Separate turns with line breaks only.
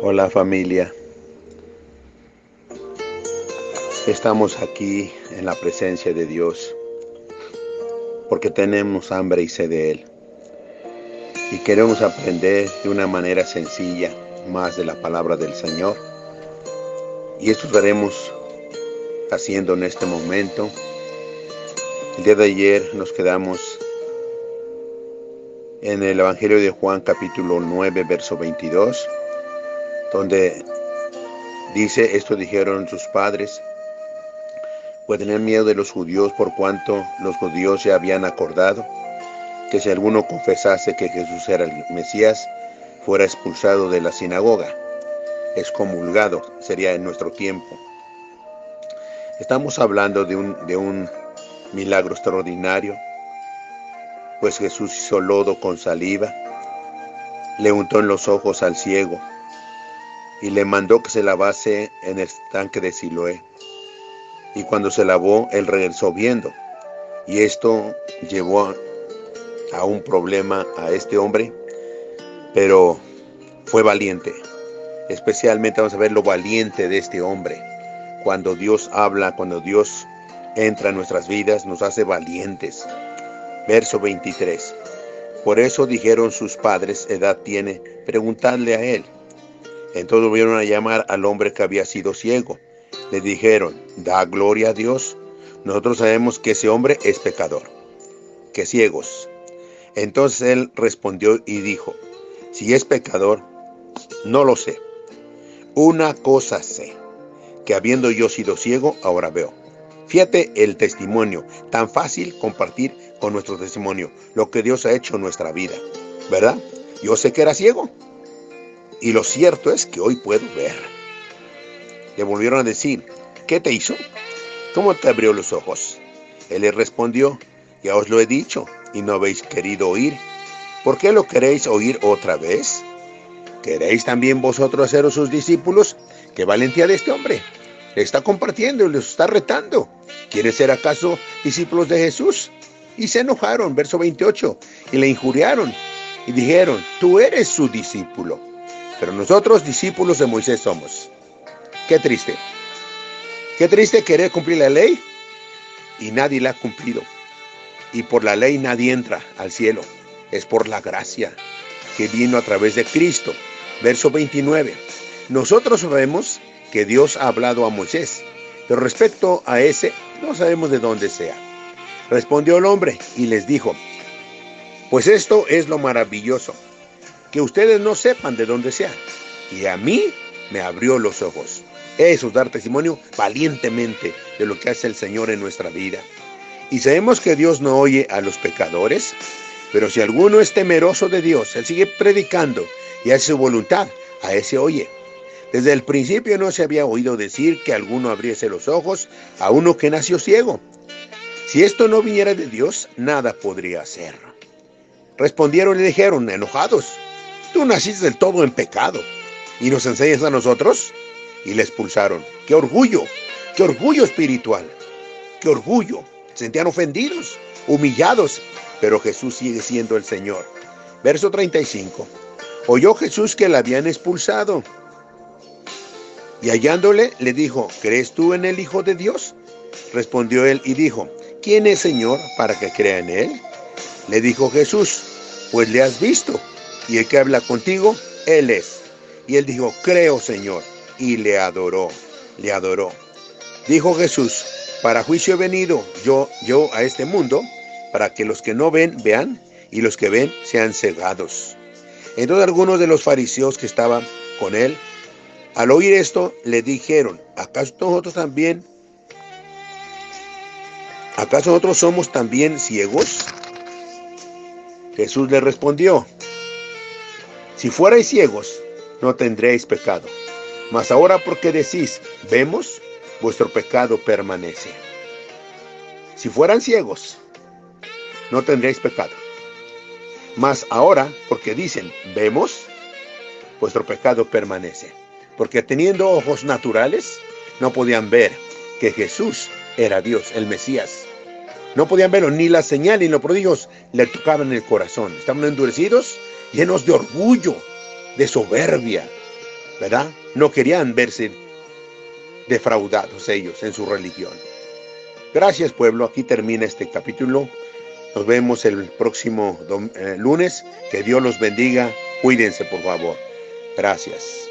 Hola familia. Estamos aquí en la presencia de Dios porque tenemos hambre y sed de Él. Y queremos aprender de una manera sencilla más de la palabra del Señor. Y esto estaremos haciendo en este momento. El día de ayer nos quedamos en el Evangelio de Juan capítulo 9, verso 22 donde dice, esto dijeron sus padres, pues tener miedo de los judíos por cuanto los judíos se habían acordado que si alguno confesase que Jesús era el Mesías, fuera expulsado de la sinagoga, excomulgado, sería en nuestro tiempo. Estamos hablando de un, de un milagro extraordinario, pues Jesús hizo lodo con saliva, le untó en los ojos al ciego, y le mandó que se lavase en el estanque de Siloé. Y cuando se lavó, él regresó viendo. Y esto llevó a un problema a este hombre, pero fue valiente. Especialmente vamos a ver lo valiente de este hombre. Cuando Dios habla, cuando Dios entra en nuestras vidas, nos hace valientes. Verso 23. Por eso dijeron sus padres, edad tiene, preguntadle a él. Entonces volvieron a llamar al hombre que había sido ciego. Le dijeron, da gloria a Dios. Nosotros sabemos que ese hombre es pecador, que ciegos. Entonces él respondió y dijo, si es pecador, no lo sé. Una cosa sé, que habiendo yo sido ciego, ahora veo. Fíjate el testimonio, tan fácil compartir con nuestro testimonio lo que Dios ha hecho en nuestra vida, ¿verdad? Yo sé que era ciego, y lo cierto es que hoy puedo ver. Le volvieron a decir, ¿qué te hizo? ¿Cómo te abrió los ojos? Él le respondió, ya os lo he dicho y no habéis querido oír. ¿Por qué lo queréis oír otra vez? ¿Queréis también vosotros seros sus discípulos? ¡Qué valentía de este hombre! Está compartiendo y les está retando. ¿Quiere ser acaso discípulos de Jesús? Y se enojaron, verso 28, y le injuriaron y dijeron, tú eres su discípulo pero nosotros discípulos de Moisés somos. Qué triste. Qué triste querer cumplir la ley y nadie la ha cumplido. Y por la ley nadie entra al cielo. Es por la gracia que vino a través de Cristo. Verso 29. Nosotros sabemos que Dios ha hablado a Moisés, pero respecto a ese no sabemos de dónde sea. Respondió el hombre y les dijo, pues esto es lo maravilloso que ustedes no sepan de dónde sea. Y a mí me abrió los ojos. Eso es dar testimonio valientemente de lo que hace el Señor en nuestra vida. Y sabemos que Dios no oye a los pecadores, pero si alguno es temeroso de Dios, Él sigue predicando y hace su voluntad, a ese oye. Desde el principio no se había oído decir que alguno abriese los ojos a uno que nació ciego. Si esto no viniera de Dios, nada podría hacer. Respondieron y dijeron, enojados, Tú naciste del todo en pecado y nos enseñas a nosotros. Y le expulsaron. ¡Qué orgullo! ¡Qué orgullo espiritual! ¡Qué orgullo! sentían ofendidos, humillados, pero Jesús sigue siendo el Señor. Verso 35. Oyó Jesús que la habían expulsado. Y hallándole, le dijo, ¿crees tú en el Hijo de Dios? Respondió él y dijo, ¿quién es Señor para que crea en él? Le dijo Jesús, pues le has visto y el que habla contigo, Él es. Y él dijo, creo Señor, y le adoró, le adoró. Dijo Jesús, para juicio he venido yo, yo a este mundo, para que los que no ven vean, y los que ven sean cegados. Entonces algunos de los fariseos que estaban con él, al oír esto, le dijeron, ¿acaso nosotros también, acaso nosotros somos también ciegos? Jesús le respondió, si fuerais ciegos, no tendréis pecado. Mas ahora porque decís, vemos, vuestro pecado permanece. Si fueran ciegos, no tendréis pecado. Mas ahora porque dicen, vemos, vuestro pecado permanece. Porque teniendo ojos naturales, no podían ver que Jesús era Dios, el Mesías. No podían verlo, ni la señal ni los prodigios le tocaban el corazón. Estaban endurecidos llenos de orgullo, de soberbia. ¿verdad? No querían verse defraudados ellos en su religión. Gracias pueblo, aquí termina este capítulo. Nos vemos el próximo eh, lunes. Que Dios los bendiga. Cuídense por favor. Gracias.